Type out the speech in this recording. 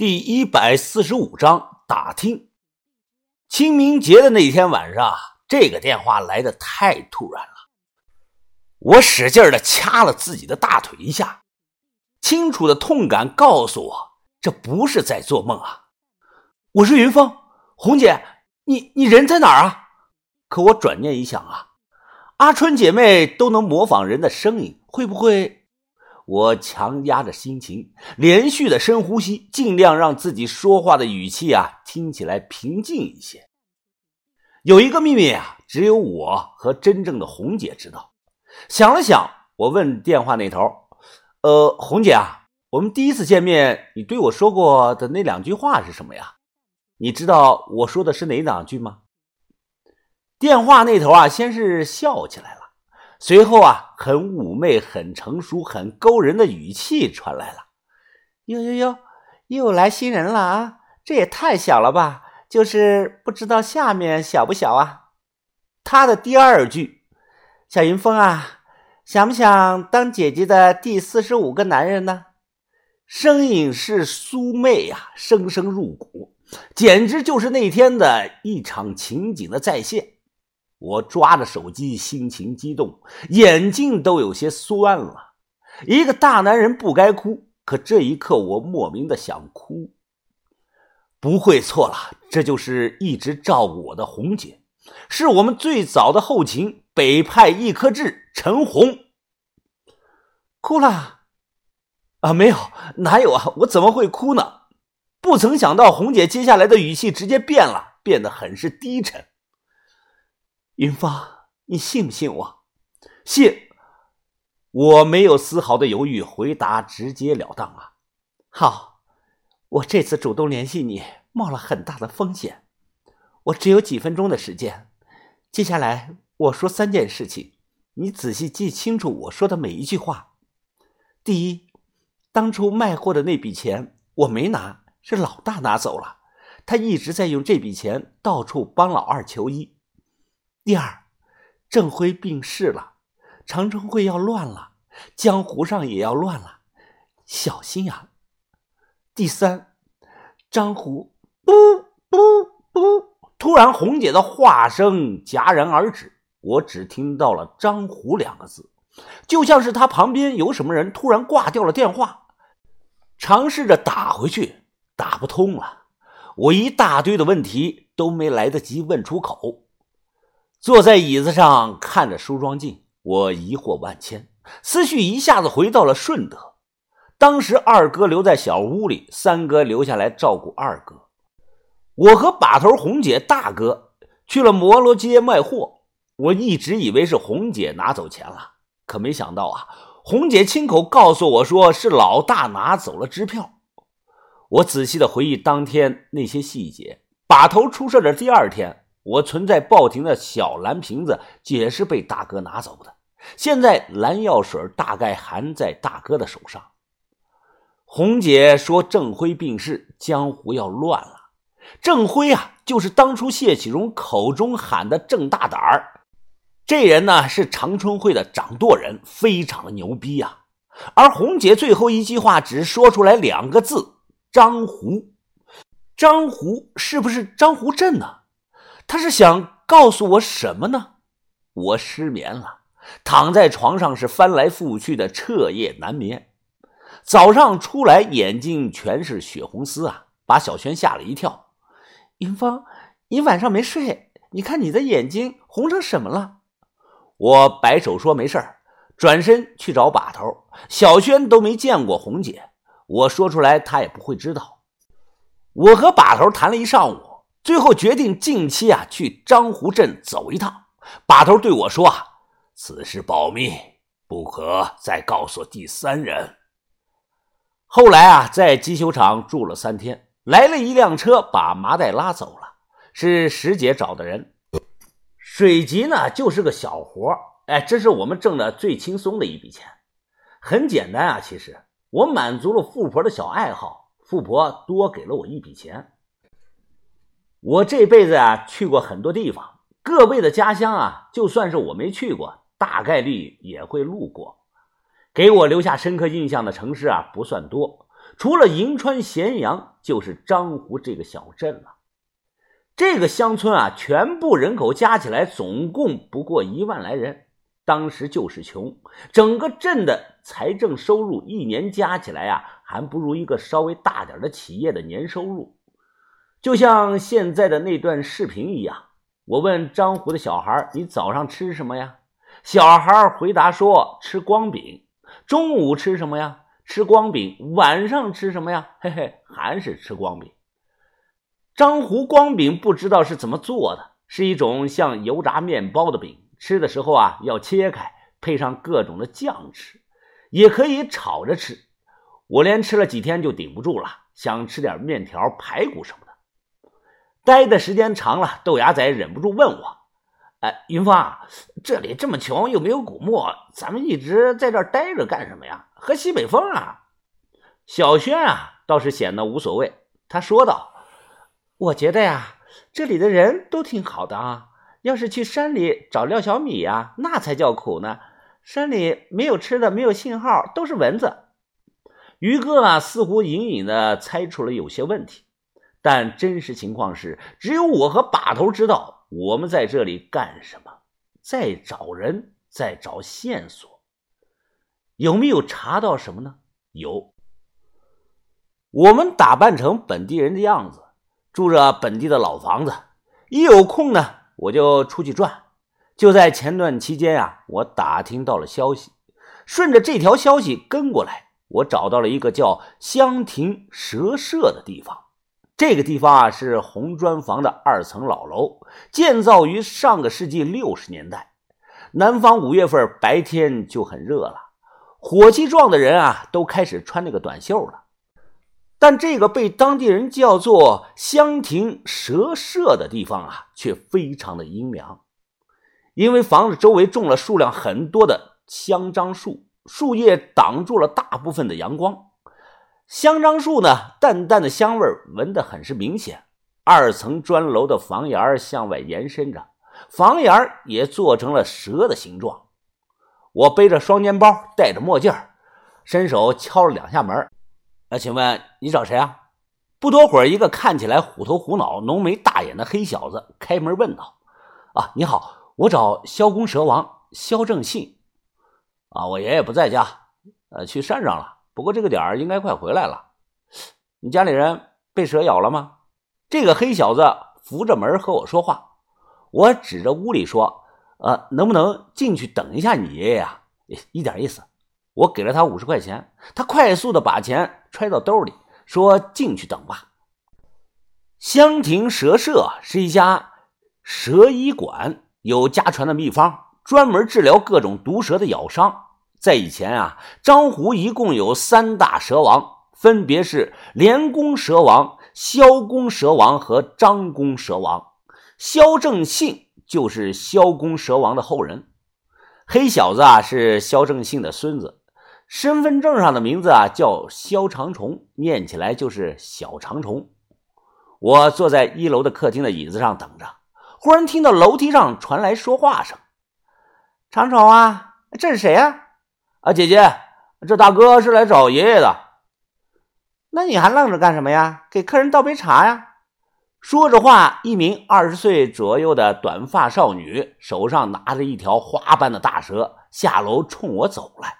第一百四十五章打听。清明节的那天晚上，这个电话来的太突然了，我使劲的掐了自己的大腿一下，清楚的痛感告诉我，这不是在做梦啊！我是云峰，红姐，你你人在哪儿啊？可我转念一想啊，阿春姐妹都能模仿人的声音，会不会？我强压着心情，连续的深呼吸，尽量让自己说话的语气啊听起来平静一些。有一个秘密啊，只有我和真正的红姐知道。想了想，我问电话那头：“呃，红姐啊，我们第一次见面，你对我说过的那两句话是什么呀？你知道我说的是哪两句吗？”电话那头啊，先是笑起来了。随后啊，很妩媚、很成熟、很勾人的语气传来了。哟哟哟，又来新人了啊！这也太小了吧，就是不知道下面小不小啊？他的第二句：“小云峰啊，想不想当姐姐的第四十五个男人呢？”声音是苏媚啊，声声入骨，简直就是那天的一场情景的再现。我抓着手机，心情激动，眼睛都有些酸了。一个大男人不该哭，可这一刻我莫名的想哭。不会错了，这就是一直照顾我的红姐，是我们最早的后勤北派一颗痣陈红。哭了？啊，没有，哪有啊？我怎么会哭呢？不曾想到红姐接下来的语气直接变了，变得很是低沉。云芳，你信不信我？信。我没有丝毫的犹豫，回答直截了当啊。好，我这次主动联系你，冒了很大的风险。我只有几分钟的时间，接下来我说三件事情，你仔细记清楚我说的每一句话。第一，当初卖货的那笔钱我没拿，是老大拿走了，他一直在用这笔钱到处帮老二求医。第二，郑辉病逝了，长城会要乱了，江湖上也要乱了，小心呀！第三，张虎，不不不！突然，红姐的话声戛然而止，我只听到了“张虎”两个字，就像是他旁边有什么人突然挂掉了电话，尝试着打回去，打不通了。我一大堆的问题都没来得及问出口。坐在椅子上看着梳妆镜，我疑惑万千，思绪一下子回到了顺德。当时二哥留在小屋里，三哥留下来照顾二哥。我和把头红姐大哥去了摩罗街卖货。我一直以为是红姐拿走钱了，可没想到啊，红姐亲口告诉我说是老大拿走了支票。我仔细的回忆当天那些细节。把头出事的第二天。我存在报亭的小蓝瓶子也是被大哥拿走的。现在蓝药水大概还在大哥的手上。红姐说郑辉病逝，江湖要乱了。郑辉啊，就是当初谢启荣口中喊的郑大胆儿。这人呢是长春会的掌舵人，非常牛逼啊。而红姐最后一句话只说出来两个字：张胡。张胡是不是张胡镇呢？他是想告诉我什么呢？我失眠了，躺在床上是翻来覆去的，彻夜难眠。早上出来，眼睛全是血红丝啊，把小轩吓了一跳。云芳，你晚上没睡？你看你的眼睛红成什么了？我摆手说没事转身去找把头。小轩都没见过红姐，我说出来他也不会知道。我和把头谈了一上午。最后决定近期啊去张湖镇走一趟。把头对我说：“啊，此事保密，不可再告诉第三人。”后来啊，在机修厂住了三天，来了一辆车把麻袋拉走了，是石姐找的人。水吉呢，就是个小活哎，这是我们挣的最轻松的一笔钱，很简单啊。其实我满足了富婆的小爱好，富婆多给了我一笔钱。我这辈子啊去过很多地方，各位的家乡啊，就算是我没去过，大概率也会路过。给我留下深刻印象的城市啊不算多，除了银川、咸阳，就是张湖这个小镇了。这个乡村啊，全部人口加起来总共不过一万来人。当时就是穷，整个镇的财政收入一年加起来啊，还不如一个稍微大点的企业的年收入。就像现在的那段视频一样，我问张湖的小孩：“你早上吃什么呀？”小孩回答说：“吃光饼。”中午吃什么呀？吃光饼。晚上吃什么呀？嘿嘿，还是吃光饼。张湖光饼不知道是怎么做的，是一种像油炸面包的饼。吃的时候啊，要切开，配上各种的酱吃，也可以炒着吃。我连吃了几天就顶不住了，想吃点面条、排骨什么的。待的时间长了，豆芽仔忍不住问我：“哎，云峰，这里这么穷，又没有古墓，咱们一直在这儿待着干什么呀？喝西北风啊？”小轩啊，倒是显得无所谓。他说道：“我觉得呀，这里的人都挺好的啊。”要是去山里找廖小米呀，那才叫苦呢。山里没有吃的，没有信号，都是蚊子。于哥啊，似乎隐隐的猜出了有些问题，但真实情况是，只有我和把头知道我们在这里干什么，在找人，在找线索。有没有查到什么呢？有。我们打扮成本地人的样子，住着本地的老房子，一有空呢。我就出去转，就在前段期间啊，我打听到了消息，顺着这条消息跟过来，我找到了一个叫香亭蛇社的地方。这个地方啊是红砖房的二层老楼，建造于上个世纪六十年代。南方五月份白天就很热了，火气壮的人啊都开始穿那个短袖了。但这个被当地人叫做香亭蛇社的地方啊，却非常的阴凉，因为房子周围种了数量很多的香樟树，树叶挡住了大部分的阳光。香樟树呢，淡淡的香味闻得很是明显。二层砖楼的房檐向外延伸着，房檐也做成了蛇的形状。我背着双肩包，戴着墨镜伸手敲了两下门。那请问你找谁啊？不多会儿，一个看起来虎头虎脑、浓眉大眼的黑小子开门问道：“啊，你好，我找萧公蛇王萧正信。啊，我爷爷不在家，呃，去山上了。不过这个点儿应该快回来了。你家里人被蛇咬了吗？”这个黑小子扶着门和我说话。我指着屋里说：“呃，能不能进去等一下你爷爷啊？一点意思。”我给了他五十块钱，他快速的把钱揣到兜里，说：“进去等吧。”香亭蛇社是一家蛇医馆，有家传的秘方，专门治疗各种毒蛇的咬伤。在以前啊，张湖一共有三大蛇王，分别是连公蛇王、萧公蛇王和张公蛇王。萧正信就是萧公蛇王的后人。黑小子啊，是萧正信的孙子。身份证上的名字啊叫萧长虫，念起来就是小长虫。我坐在一楼的客厅的椅子上等着，忽然听到楼梯上传来说话声：“长虫啊，这是谁啊？”“啊，姐姐，这大哥是来找爷爷的。”“那你还愣着干什么呀？给客人倒杯茶呀！”说着话，一名二十岁左右的短发少女手上拿着一条花般的大蛇，下楼冲我走来。